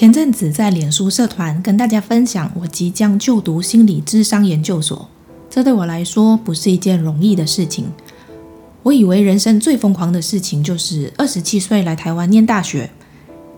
前阵子在脸书社团跟大家分享，我即将就读心理咨商研究所。这对我来说不是一件容易的事情。我以为人生最疯狂的事情就是二十七岁来台湾念大学，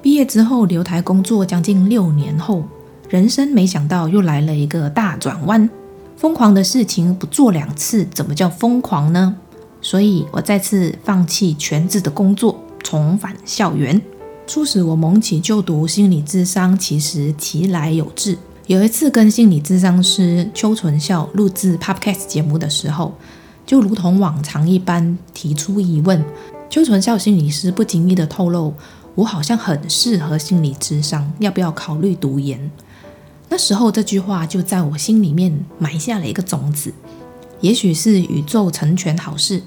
毕业之后留台工作将近六年后，人生没想到又来了一个大转弯。疯狂的事情不做两次，怎么叫疯狂呢？所以我再次放弃全职的工作，重返校园。促使我萌起就读心理咨商，其实其来有自。有一次跟心理咨商师邱纯孝录制 Podcast 节目的时候，就如同往常一般提出疑问。邱纯孝心理师不经意地透露，我好像很适合心理咨商，要不要考虑读研？那时候这句话就在我心里面埋下了一个种子，也许是宇宙成全好事。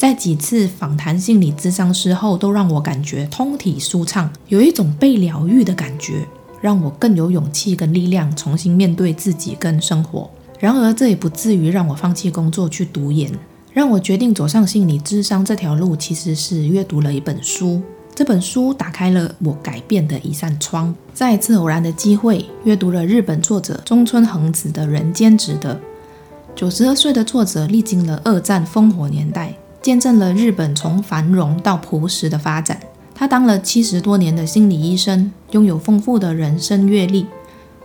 在几次访谈心理咨商师后，都让我感觉通体舒畅，有一种被疗愈的感觉，让我更有勇气跟力量重新面对自己跟生活。然而，这也不至于让我放弃工作去读研。让我决定走上心理咨商这条路，其实是阅读了一本书。这本书打开了我改变的一扇窗。在一次偶然的机会，阅读了日本作者中村恒子的《人间值得》。九十二岁的作者历经了二战烽火年代。见证了日本从繁荣到朴实的发展。他当了七十多年的心理医生，拥有丰富的人生阅历。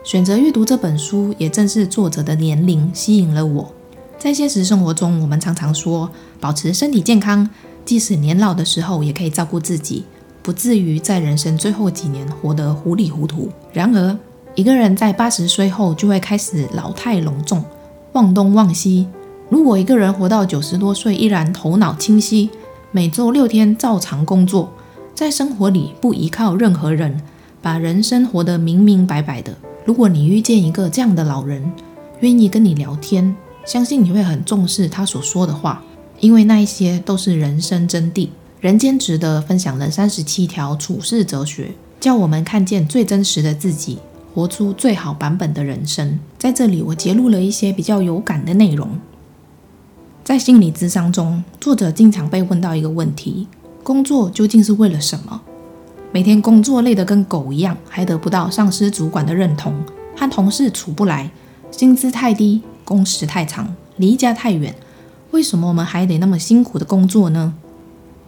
选择阅读这本书，也正是作者的年龄吸引了我。在现实生活中，我们常常说保持身体健康，即使年老的时候也可以照顾自己，不至于在人生最后几年活得糊里糊涂。然而，一个人在八十岁后就会开始老态龙钟，忘东忘西。如果一个人活到九十多岁依然头脑清晰，每周六天照常工作，在生活里不依靠任何人，把人生活得明明白白的。如果你遇见一个这样的老人，愿意跟你聊天，相信你会很重视他所说的话，因为那一些都是人生真谛。人间值得分享了三十七条处世哲学，叫我们看见最真实的自己，活出最好版本的人生。在这里，我截录了一些比较有感的内容。在心理咨商中，作者经常被问到一个问题：工作究竟是为了什么？每天工作累得跟狗一样，还得不到上司主管的认同，和同事处不来，薪资太低，工时太长，离家太远，为什么我们还得那么辛苦的工作呢？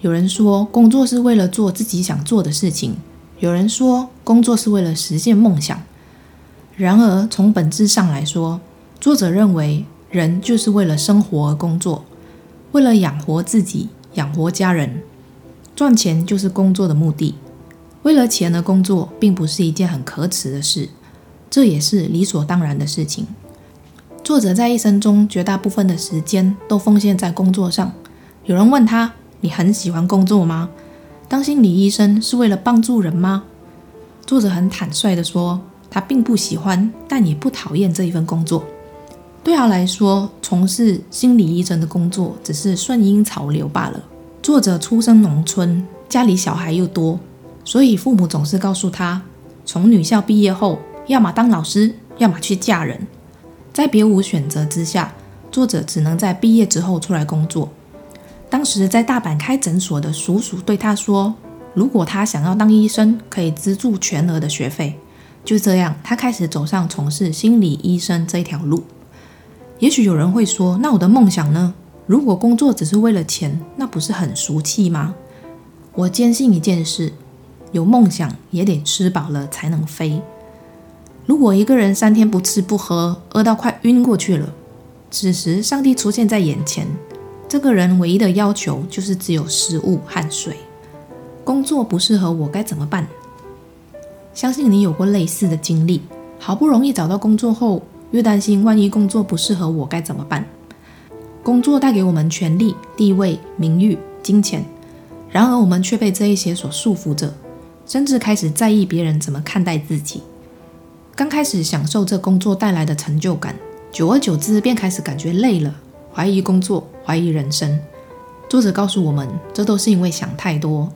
有人说，工作是为了做自己想做的事情；有人说，工作是为了实现梦想。然而，从本质上来说，作者认为。人就是为了生活而工作，为了养活自己、养活家人，赚钱就是工作的目的。为了钱而工作，并不是一件很可耻的事，这也是理所当然的事情。作者在一生中绝大部分的时间都奉献在工作上。有人问他：“你很喜欢工作吗？当心理医生是为了帮助人吗？”作者很坦率地说：“他并不喜欢，但也不讨厌这一份工作。”对他来说，从事心理医生的工作只是顺应潮流罢了。作者出生农村，家里小孩又多，所以父母总是告诉他，从女校毕业后，要么当老师，要么去嫁人。在别无选择之下，作者只能在毕业之后出来工作。当时在大阪开诊所的叔叔对他说，如果他想要当医生，可以资助全额的学费。就这样，他开始走上从事心理医生这条路。也许有人会说：“那我的梦想呢？如果工作只是为了钱，那不是很俗气吗？”我坚信一件事：有梦想也得吃饱了才能飞。如果一个人三天不吃不喝，饿到快晕过去了，此时上帝出现在眼前，这个人唯一的要求就是只有食物和水。工作不适合我该怎么办？相信你有过类似的经历，好不容易找到工作后。越担心，万一工作不适合我该怎么办？工作带给我们权力、地位、名誉、金钱，然而我们却被这一些所束缚着，甚至开始在意别人怎么看待自己。刚开始享受这工作带来的成就感，久而久之便开始感觉累了，怀疑工作，怀疑人生。作者告诉我们，这都是因为想太多。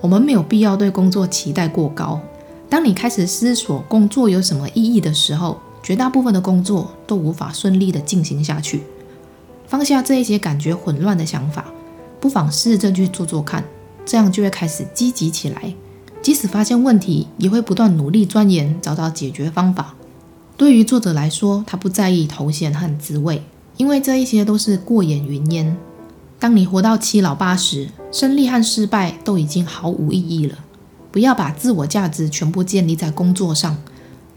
我们没有必要对工作期待过高。当你开始思索工作有什么意义的时候，绝大部分的工作都无法顺利的进行下去。放下这一些感觉混乱的想法，不妨试着去做做看，这样就会开始积极起来。即使发现问题，也会不断努力钻研，找到解决方法。对于作者来说，他不在意头衔和职位，因为这一些都是过眼云烟。当你活到七老八十，胜利和失败都已经毫无意义了。不要把自我价值全部建立在工作上，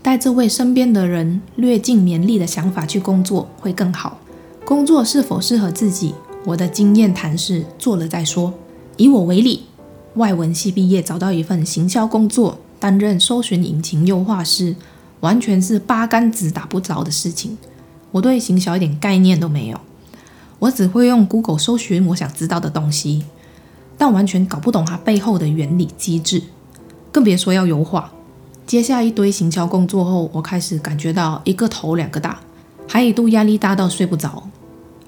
带着为身边的人略尽绵力的想法去工作会更好。工作是否适合自己，我的经验谈是做了再说。以我为例，外文系毕业，找到一份行销工作，担任搜寻引擎优化师，完全是八竿子打不着的事情。我对行销一点概念都没有。我只会用 Google 搜寻我想知道的东西，但完全搞不懂它背后的原理机制，更别说要优化。接下一堆行销工作后，我开始感觉到一个头两个大，还一度压力大到睡不着。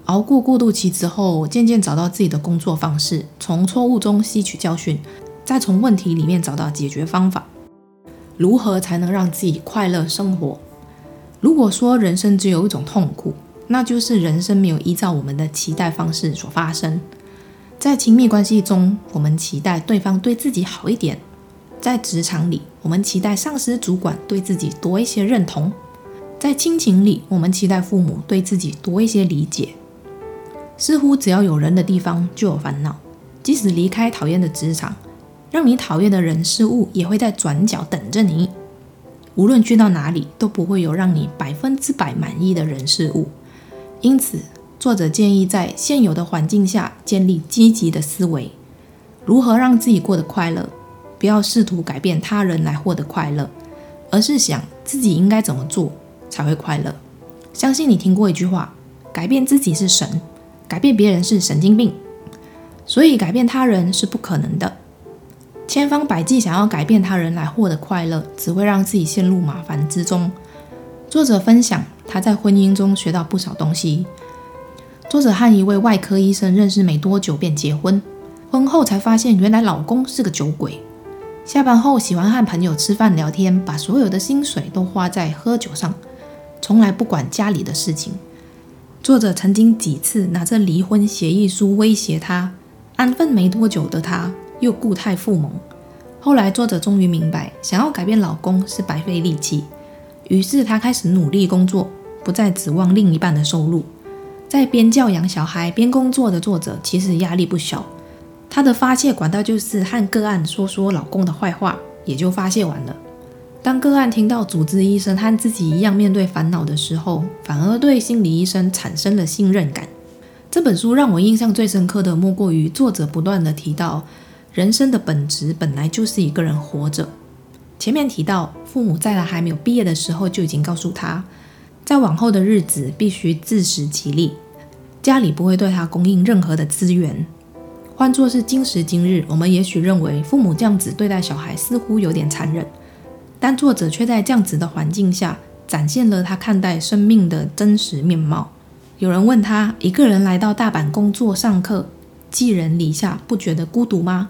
熬过过渡期之后，渐渐找到自己的工作方式，从错误中吸取教训，再从问题里面找到解决方法。如何才能让自己快乐生活？如果说人生只有一种痛苦，那就是人生没有依照我们的期待方式所发生。在亲密关系中，我们期待对方对自己好一点；在职场里，我们期待上司主管对自己多一些认同；在亲情里，我们期待父母对自己多一些理解。似乎只要有人的地方就有烦恼，即使离开讨厌的职场，让你讨厌的人事物也会在转角等着你。无论去到哪里，都不会有让你百分之百满意的人事物。因此，作者建议在现有的环境下建立积极的思维，如何让自己过得快乐？不要试图改变他人来获得快乐，而是想自己应该怎么做才会快乐。相信你听过一句话：改变自己是神，改变别人是神经病。所以，改变他人是不可能的。千方百计想要改变他人来获得快乐，只会让自己陷入麻烦之中。作者分享，他在婚姻中学到不少东西。作者和一位外科医生认识没多久便结婚，婚后才发现原来老公是个酒鬼。下班后喜欢和朋友吃饭聊天，把所有的薪水都花在喝酒上，从来不管家里的事情。作者曾经几次拿着离婚协议书威胁他，安分没多久的他又故态复萌。后来作者终于明白，想要改变老公是白费力气。于是他开始努力工作，不再指望另一半的收入。在边教养小孩边工作的作者，其实压力不小。他的发泄管道就是和个案说说老公的坏话，也就发泄完了。当个案听到主治医生和自己一样面对烦恼的时候，反而对心理医生产生了信任感。这本书让我印象最深刻的，莫过于作者不断地提到，人生的本质本来就是一个人活着。前面提到，父母在他还没有毕业的时候就已经告诉他，在往后的日子必须自食其力，家里不会对他供应任何的资源。换作是今时今日，我们也许认为父母这样子对待小孩似乎有点残忍，但作者却在这样子的环境下展现了他看待生命的真实面貌。有人问他，一个人来到大阪工作上课，寄人篱下，不觉得孤独吗？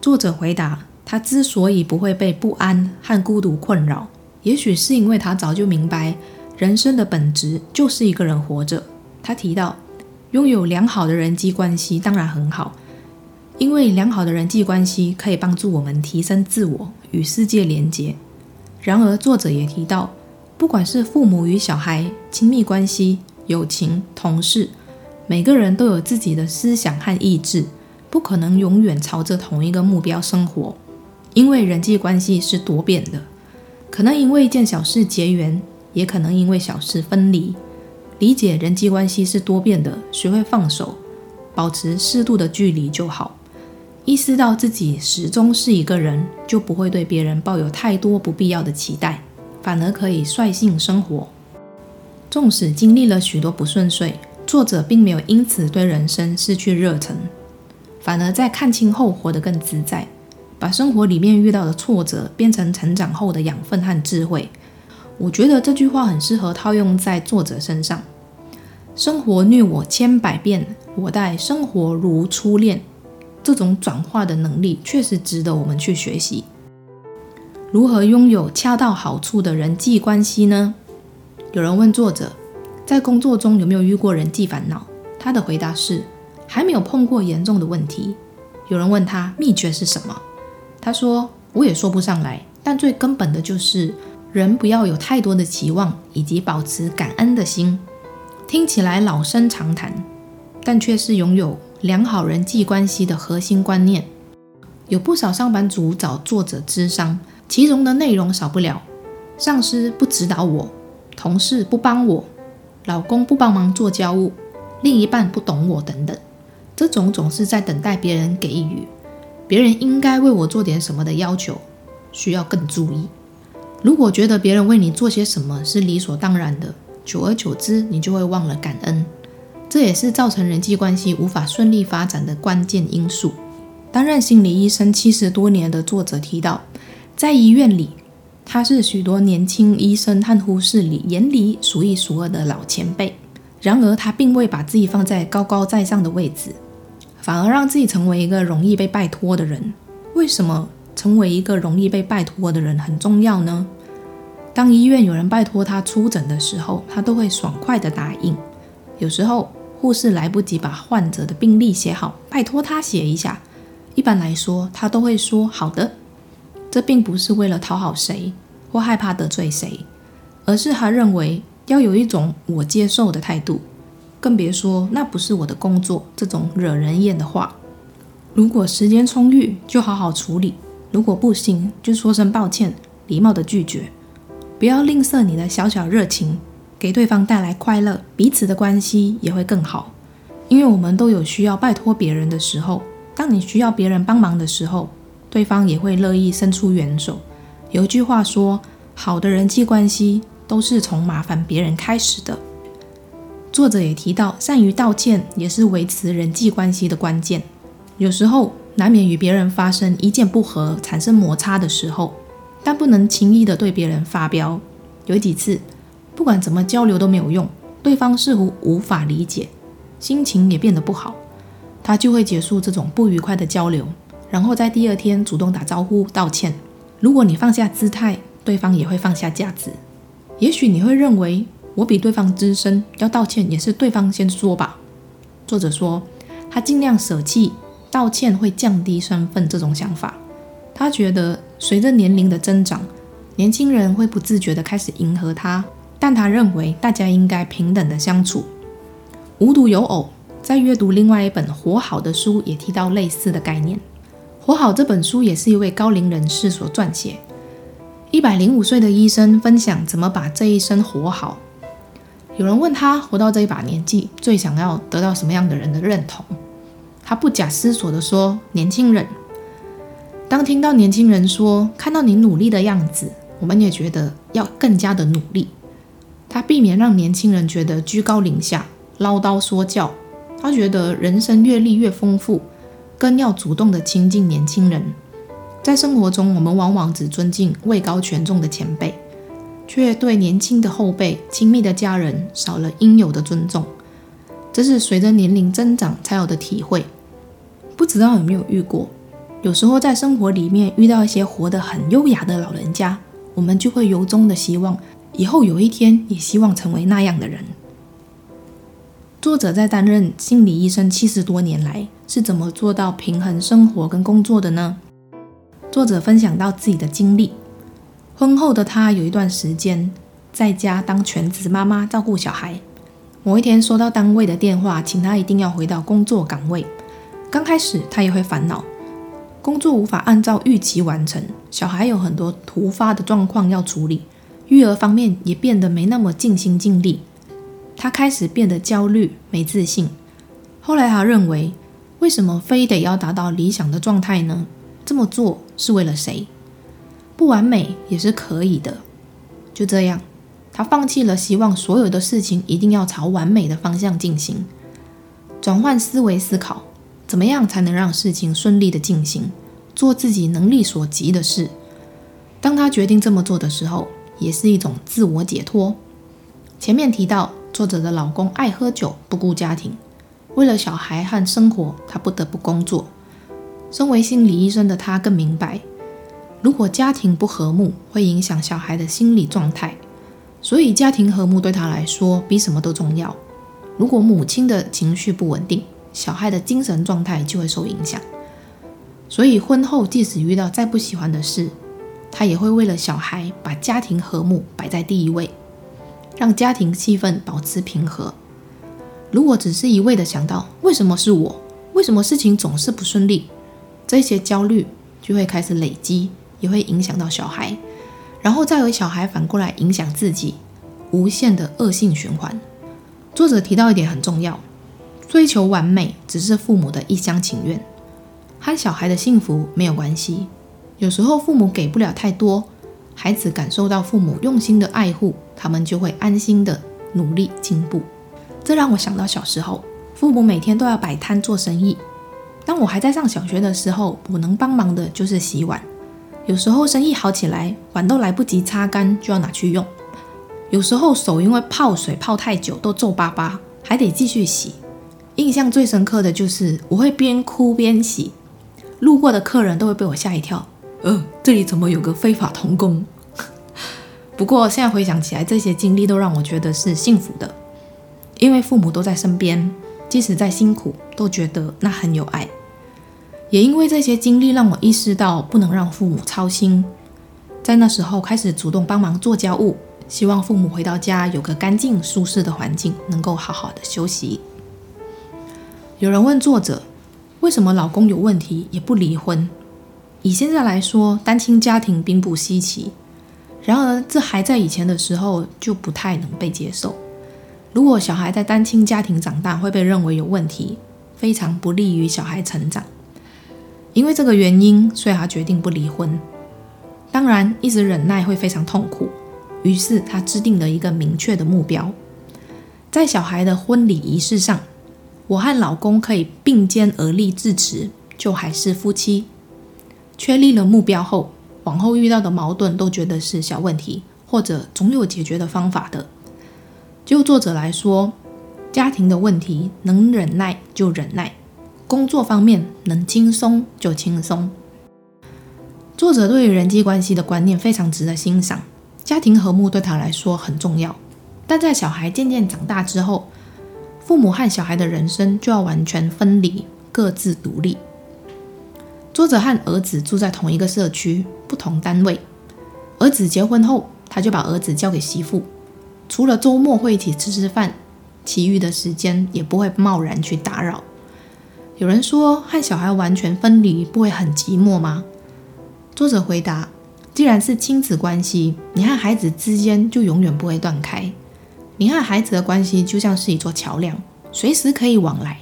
作者回答。他之所以不会被不安和孤独困扰，也许是因为他早就明白，人生的本质就是一个人活着。他提到，拥有良好的人际关系当然很好，因为良好的人际关系可以帮助我们提升自我与世界连结。然而，作者也提到，不管是父母与小孩、亲密关系、友情、同事，每个人都有自己的思想和意志，不可能永远朝着同一个目标生活。因为人际关系是多变的，可能因为一件小事结缘，也可能因为小事分离。理解人际关系是多变的，学会放手，保持适度的距离就好。意识到自己始终是一个人，就不会对别人抱有太多不必要的期待，反而可以率性生活。纵使经历了许多不顺遂，作者并没有因此对人生失去热忱。反而在看清后活得更自在，把生活里面遇到的挫折变成成长后的养分和智慧。我觉得这句话很适合套用在作者身上。生活虐我千百遍，我待生活如初恋。这种转化的能力确实值得我们去学习。如何拥有恰到好处的人际关系呢？有人问作者，在工作中有没有遇过人际烦恼？他的回答是，还没有碰过严重的问题。有人问他秘诀是什么？他说，我也说不上来，但最根本的就是人不要有太多的期望，以及保持感恩的心。听起来老生常谈，但却是拥有良好人际关系的核心观念。有不少上班族找作者咨商，其中的内容少不了：上司不指导我，同事不帮我，老公不帮忙做家务，另一半不懂我等等。这种总是在等待别人给予，别人应该为我做点什么的要求，需要更注意。如果觉得别人为你做些什么是理所当然的，久而久之，你就会忘了感恩。这也是造成人际关系无法顺利发展的关键因素。担任心理医生七十多年的作者提到，在医院里，他是许多年轻医生和护士里眼里数一数二的老前辈。然而，他并未把自己放在高高在上的位置。反而让自己成为一个容易被拜托的人。为什么成为一个容易被拜托的人很重要呢？当医院有人拜托他出诊的时候，他都会爽快地答应。有时候护士来不及把患者的病历写好，拜托他写一下。一般来说，他都会说好的。这并不是为了讨好谁或害怕得罪谁，而是他认为要有一种我接受的态度。更别说那不是我的工作这种惹人厌的话。如果时间充裕，就好好处理；如果不行，就说声抱歉，礼貌的拒绝。不要吝啬你的小小热情，给对方带来快乐，彼此的关系也会更好。因为我们都有需要拜托别人的时候，当你需要别人帮忙的时候，对方也会乐意伸出援手。有一句话说：“好的人际关系都是从麻烦别人开始的。”作者也提到，善于道歉也是维持人际关系的关键。有时候难免与别人发生意见不合、产生摩擦的时候，但不能轻易的对别人发飙。有几次，不管怎么交流都没有用，对方似乎无法理解，心情也变得不好，他就会结束这种不愉快的交流，然后在第二天主动打招呼道歉。如果你放下姿态，对方也会放下架子。也许你会认为，我比对方资深，要道歉也是对方先说吧。作者说，他尽量舍弃道歉会降低身份这种想法。他觉得随着年龄的增长，年轻人会不自觉地开始迎合他，但他认为大家应该平等的相处。无独有偶，在阅读另外一本《活好》的书也提到类似的概念。《活好》这本书也是一位高龄人士所撰写，一百零五岁的医生分享怎么把这一生活好。有人问他活到这一把年纪，最想要得到什么样的人的认同？他不假思索地说：“年轻人。”当听到年轻人说“看到你努力的样子，我们也觉得要更加的努力。”他避免让年轻人觉得居高临下、唠叨说教。他觉得人生阅历越丰富，更要主动地亲近年轻人。在生活中，我们往往只尊敬位高权重的前辈。却对年轻的后辈、亲密的家人少了应有的尊重，这是随着年龄增长才有的体会。不知道有没有遇过？有时候在生活里面遇到一些活得很优雅的老人家，我们就会由衷的希望，以后有一天也希望成为那样的人。作者在担任心理医生七十多年来，是怎么做到平衡生活跟工作的呢？作者分享到自己的经历。婚后的他有一段时间在家当全职妈妈，照顾小孩。某一天收到单位的电话，请他一定要回到工作岗位。刚开始他也会烦恼，工作无法按照预期完成，小孩有很多突发的状况要处理，育儿方面也变得没那么尽心尽力。他开始变得焦虑、没自信。后来他认为，为什么非得要达到理想的状态呢？这么做是为了谁？不完美也是可以的。就这样，他放弃了希望所有的事情一定要朝完美的方向进行，转换思维思考，怎么样才能让事情顺利的进行，做自己能力所及的事。当他决定这么做的时候，也是一种自我解脱。前面提到，作者的老公爱喝酒，不顾家庭，为了小孩和生活，他不得不工作。身为心理医生的他更明白，如果家庭不和睦，会影响小孩的心理状态，所以家庭和睦对他来说比什么都重要。如果母亲的情绪不稳定，小孩的精神状态就会受影响。所以婚后即使遇到再不喜欢的事，他也会为了小孩把家庭和睦摆在第一位，让家庭气氛保持平和。如果只是一味的想到为什么是我，为什么事情总是不顺利，这些焦虑就会开始累积，也会影响到小孩，然后再由小孩反过来影响自己，无限的恶性循环。作者提到一点很重要，追求完美只是父母的一厢情愿，和小孩的幸福没有关系。有时候父母给不了太多，孩子感受到父母用心的爱护，他们就会安心的努力进步。这让我想到小时候，父母每天都要摆摊做生意。当我还在上小学的时候，我能帮忙的就是洗碗。有时候生意好起来，碗都来不及擦干就要拿去用。有时候手因为泡水泡太久都皱巴巴，还得继续洗。印象最深刻的就是我会边哭边洗，路过的客人都会被我吓一跳。呃，这里怎么有个非法童工？不过现在回想起来，这些经历都让我觉得是幸福的，因为父母都在身边，即使再辛苦，都觉得那很有爱。也因为这些经历，让我意识到不能让父母操心，在那时候开始主动帮忙做家务，希望父母回到家有个干净舒适的环境，能够好好的休息。有人问作者，为什么老公有问题也不离婚？以现在来说，单亲家庭并不稀奇。然而，这还在以前的时候就不太能被接受。如果小孩在单亲家庭长大，会被认为有问题，非常不利于小孩成长。因为这个原因，所以他决定不离婚。当然，一直忍耐会非常痛苦。于是，他制定了一个明确的目标：在小孩的婚礼仪式上，我和老公可以并肩而立致辞，就还是夫妻。确立了目标后，往后遇到的矛盾都觉得是小问题，或者总有解决的方法的。就作者来说，家庭的问题能忍耐就忍耐，工作方面能轻松就轻松。作者对于人际关系的观念非常值得欣赏，家庭和睦对他来说很重要。但在小孩渐渐长大之后，父母和小孩的人生就要完全分离，各自独立。作者和儿子住在同一个社区，不同单位。儿子结婚后，他就把儿子交给媳妇，除了周末会一起吃吃饭，其余的时间也不会贸然去打扰。有人说，和小孩完全分离不会很寂寞吗？作者回答：既然是亲子关系，你和孩子之间就永远不会断开。你和孩子的关系就像是一座桥梁，随时可以往来，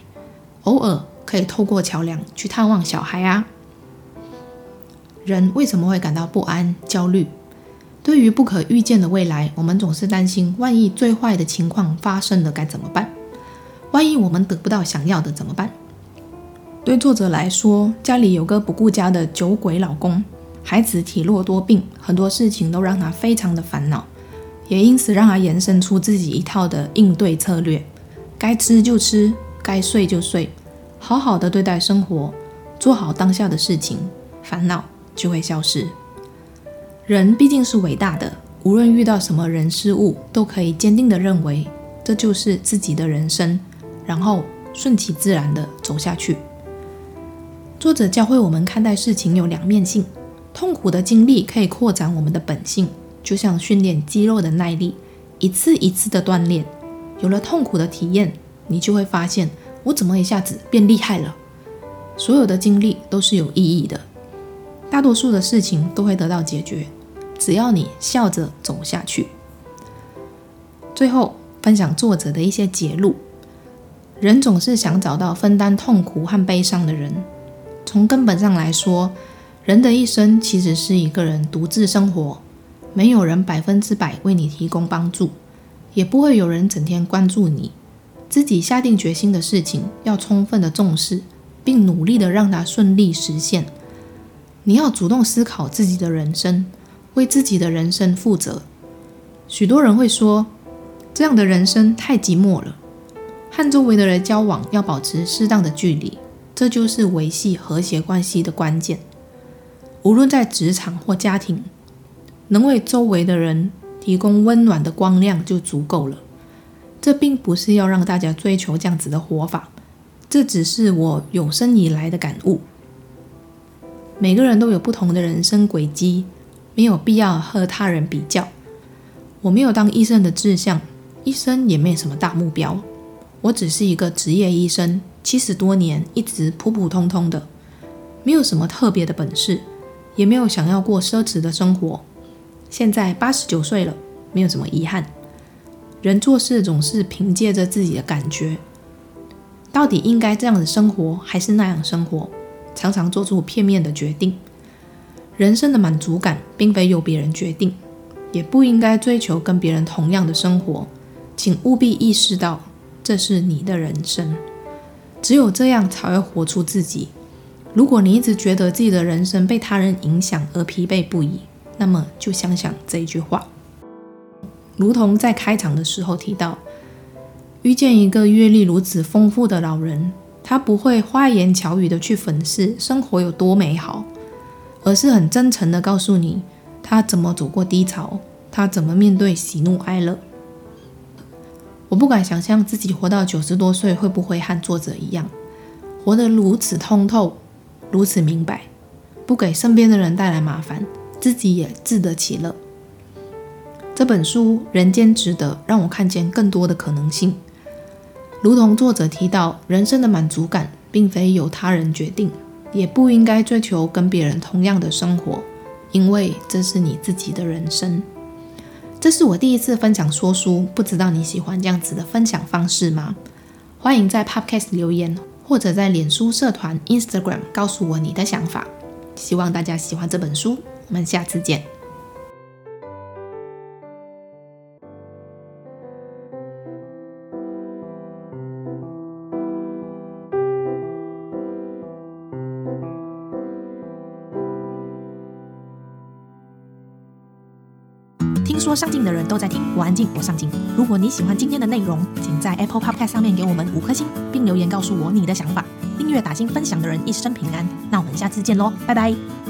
偶尔可以透过桥梁去探望小孩啊。人为什么会感到不安、焦虑？对于不可预见的未来，我们总是担心，万一最坏的情况发生了该怎么办？万一我们得不到想要的怎么办？对作者来说，家里有个不顾家的酒鬼老公，孩子体弱多病，很多事情都让他非常的烦恼，也因此让他延伸出自己一套的应对策略：该吃就吃，该睡就睡，好好的对待生活，做好当下的事情，烦恼就会消失。人毕竟是伟大的，无论遇到什么人事物，都可以坚定地认为这就是自己的人生，然后顺其自然地走下去。作者教会我们看待事情有两面性，痛苦的经历可以扩展我们的本性，就像训练肌肉的耐力，一次一次的锻炼。有了痛苦的体验，你就会发现我怎么一下子变厉害了。所有的经历都是有意义的。大多数的事情都会得到解决，只要你笑着走下去。最后分享作者的一些节录：人总是想找到分担痛苦和悲伤的人。从根本上来说，人的一生其实是一个人独自生活，没有人百分之百为你提供帮助，也不会有人整天关注你。自己下定决心的事情要充分的重视，并努力的让它顺利实现。你要主动思考自己的人生，为自己的人生负责。许多人会说，这样的人生太寂寞了，和周围的人交往要保持适当的距离，这就是维系和谐关系的关键。无论在职场或家庭，能为周围的人提供温暖的光亮就足够了。这并不是要让大家追求这样子的活法，这只是我有生以来的感悟。每个人都有不同的人生轨迹，没有必要和他人比较。我没有当医生的志向，医生也没什么大目标。我只是一个职业医生，七十多年一直普普通通的，没有什么特别的本事。也没有想要过奢侈的生活。现在八十九岁了，没有什么遗憾。人做事总是凭借着自己的感觉，到底应该这样子生活，还是那样生活？常常做出片面的决定。人生的满足感并非由别人决定，也不应该追求跟别人同样的生活。请务必意识到，这是你的人生，只有这样才会活出自己。如果你一直觉得自己的人生被他人影响而疲惫不已，那么就想想这一句话。如同在开场的时候提到，遇见一个阅历如此丰富的老人，他不会花言巧语的去粉饰生活有多美好，而是很真诚的告诉你他怎么走过低潮，他怎么面对喜怒哀乐。我不敢想象自己活到九十多岁会不会和作者一样，活得如此通透。如此明白，不给身边的人带来麻烦，自己也自得其乐。这本书《人间值得》让我看见更多的可能性。如同作者提到，人生的满足感并非由他人决定，也不应该追求跟别人同样的生活，因为这是你自己的人生。这是我第一次分享说书，不知道你喜欢这样子的分享方式吗？欢迎在 Podcast 留言。或者在脸书社团、Instagram 告诉我你的想法。希望大家喜欢这本书，我们下次见。上进的人都在听，我安静，我上进。如果你喜欢今天的内容，请在 Apple Podcast 上面给我们五颗星，并留言告诉我你的想法。订阅、打星、分享的人一生平安。那我们下次见喽，拜拜。